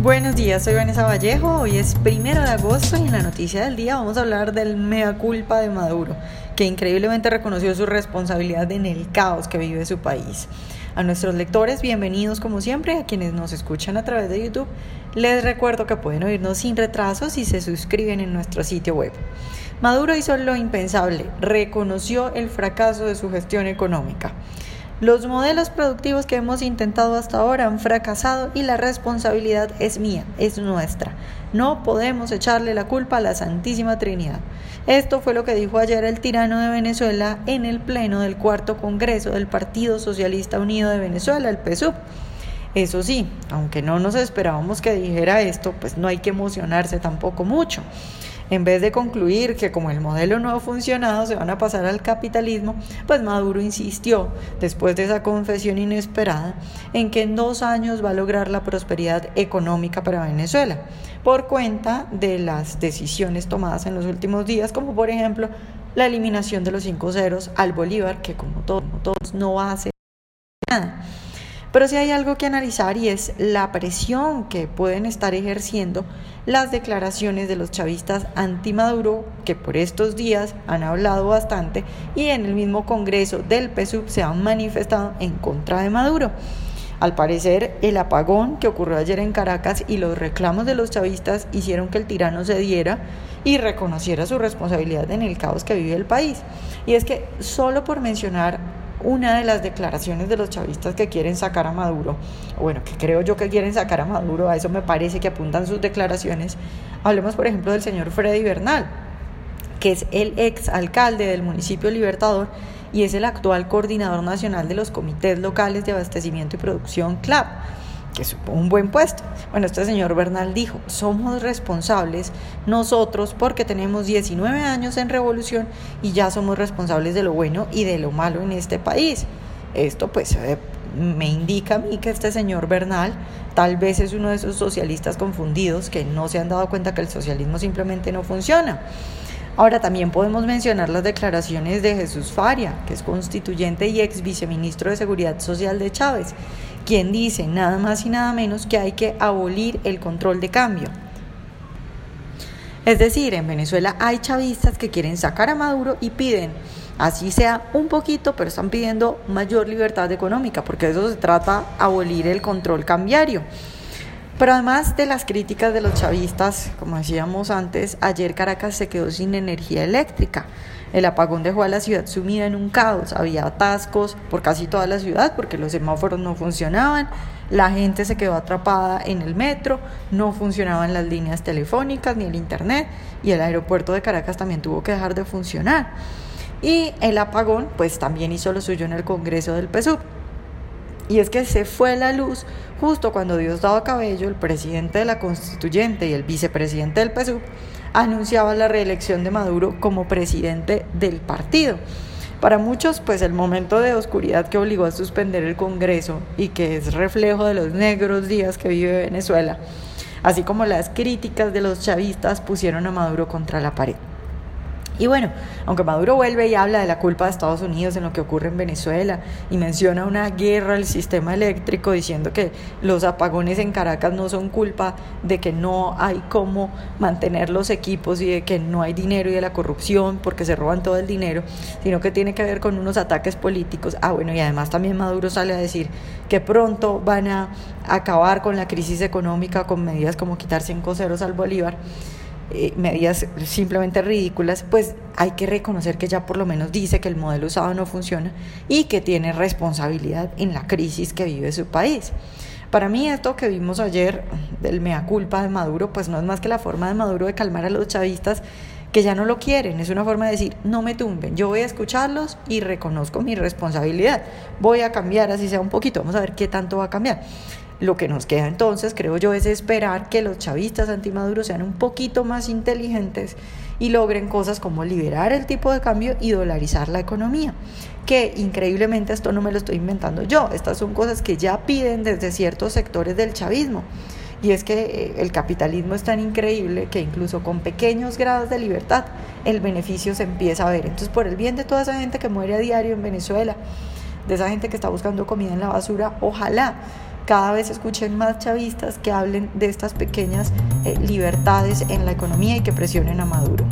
Buenos días, soy Vanessa Vallejo. Hoy es primero de agosto y en la noticia del día vamos a hablar del mea culpa de Maduro, que increíblemente reconoció su responsabilidad en el caos que vive su país. A nuestros lectores, bienvenidos como siempre, a quienes nos escuchan a través de YouTube, les recuerdo que pueden oírnos sin retraso si se suscriben en nuestro sitio web. Maduro hizo lo impensable, reconoció el fracaso de su gestión económica. Los modelos productivos que hemos intentado hasta ahora han fracasado y la responsabilidad es mía, es nuestra. No podemos echarle la culpa a la Santísima Trinidad. Esto fue lo que dijo ayer el tirano de Venezuela en el pleno del cuarto Congreso del Partido Socialista Unido de Venezuela, el PSUV. Eso sí, aunque no nos esperábamos que dijera esto, pues no hay que emocionarse tampoco mucho. En vez de concluir que como el modelo no ha funcionado se van a pasar al capitalismo, pues Maduro insistió, después de esa confesión inesperada, en que en dos años va a lograr la prosperidad económica para Venezuela, por cuenta de las decisiones tomadas en los últimos días, como por ejemplo la eliminación de los cinco ceros al Bolívar, que como todos, todos no hace nada. Pero sí hay algo que analizar y es la presión que pueden estar ejerciendo las declaraciones de los chavistas anti-Maduro, que por estos días han hablado bastante y en el mismo Congreso del PSUV se han manifestado en contra de Maduro. Al parecer, el apagón que ocurrió ayer en Caracas y los reclamos de los chavistas hicieron que el tirano se diera y reconociera su responsabilidad en el caos que vive el país. Y es que solo por mencionar una de las declaraciones de los chavistas que quieren sacar a Maduro, bueno, que creo yo que quieren sacar a Maduro, a eso me parece que apuntan sus declaraciones. Hablemos, por ejemplo, del señor Freddy Bernal, que es el ex alcalde del municipio Libertador y es el actual coordinador nacional de los comités locales de abastecimiento y producción CLAP que es un buen puesto. Bueno, este señor Bernal dijo, somos responsables nosotros porque tenemos 19 años en revolución y ya somos responsables de lo bueno y de lo malo en este país. Esto pues eh, me indica a mí que este señor Bernal tal vez es uno de esos socialistas confundidos que no se han dado cuenta que el socialismo simplemente no funciona. Ahora también podemos mencionar las declaraciones de Jesús Faria, que es constituyente y ex viceministro de Seguridad Social de Chávez, quien dice nada más y nada menos que hay que abolir el control de cambio. Es decir, en Venezuela hay chavistas que quieren sacar a Maduro y piden, así sea un poquito, pero están pidiendo mayor libertad económica, porque de eso se trata, abolir el control cambiario. Pero además de las críticas de los chavistas, como decíamos antes, ayer Caracas se quedó sin energía eléctrica. El apagón dejó a la ciudad sumida en un caos, había atascos por casi toda la ciudad porque los semáforos no funcionaban, la gente se quedó atrapada en el metro, no funcionaban las líneas telefónicas ni el internet y el aeropuerto de Caracas también tuvo que dejar de funcionar. Y el apagón pues también hizo lo suyo en el Congreso del PSUV. Y es que se fue la luz justo cuando Diosdado Cabello, el presidente de la constituyente y el vicepresidente del PSUV, anunciaba la reelección de Maduro como presidente del partido. Para muchos, pues el momento de oscuridad que obligó a suspender el Congreso y que es reflejo de los negros días que vive Venezuela, así como las críticas de los chavistas pusieron a Maduro contra la pared. Y bueno, aunque Maduro vuelve y habla de la culpa de Estados Unidos en lo que ocurre en Venezuela y menciona una guerra al sistema eléctrico diciendo que los apagones en Caracas no son culpa de que no hay cómo mantener los equipos y de que no hay dinero y de la corrupción porque se roban todo el dinero, sino que tiene que ver con unos ataques políticos. Ah, bueno, y además también Maduro sale a decir que pronto van a acabar con la crisis económica con medidas como quitar cinco ceros al Bolívar. Eh, medidas simplemente ridículas, pues hay que reconocer que ya por lo menos dice que el modelo usado no funciona y que tiene responsabilidad en la crisis que vive su país. Para mí esto que vimos ayer del mea culpa de Maduro, pues no es más que la forma de Maduro de calmar a los chavistas que ya no lo quieren, es una forma de decir, no me tumben, yo voy a escucharlos y reconozco mi responsabilidad, voy a cambiar así sea un poquito, vamos a ver qué tanto va a cambiar. Lo que nos queda entonces, creo yo, es esperar que los chavistas antimaduros sean un poquito más inteligentes y logren cosas como liberar el tipo de cambio y dolarizar la economía. Que increíblemente esto no me lo estoy inventando yo, estas son cosas que ya piden desde ciertos sectores del chavismo. Y es que eh, el capitalismo es tan increíble que incluso con pequeños grados de libertad el beneficio se empieza a ver. Entonces, por el bien de toda esa gente que muere a diario en Venezuela, de esa gente que está buscando comida en la basura, ojalá cada vez escuchen más chavistas que hablen de estas pequeñas eh, libertades en la economía y que presionen a Maduro.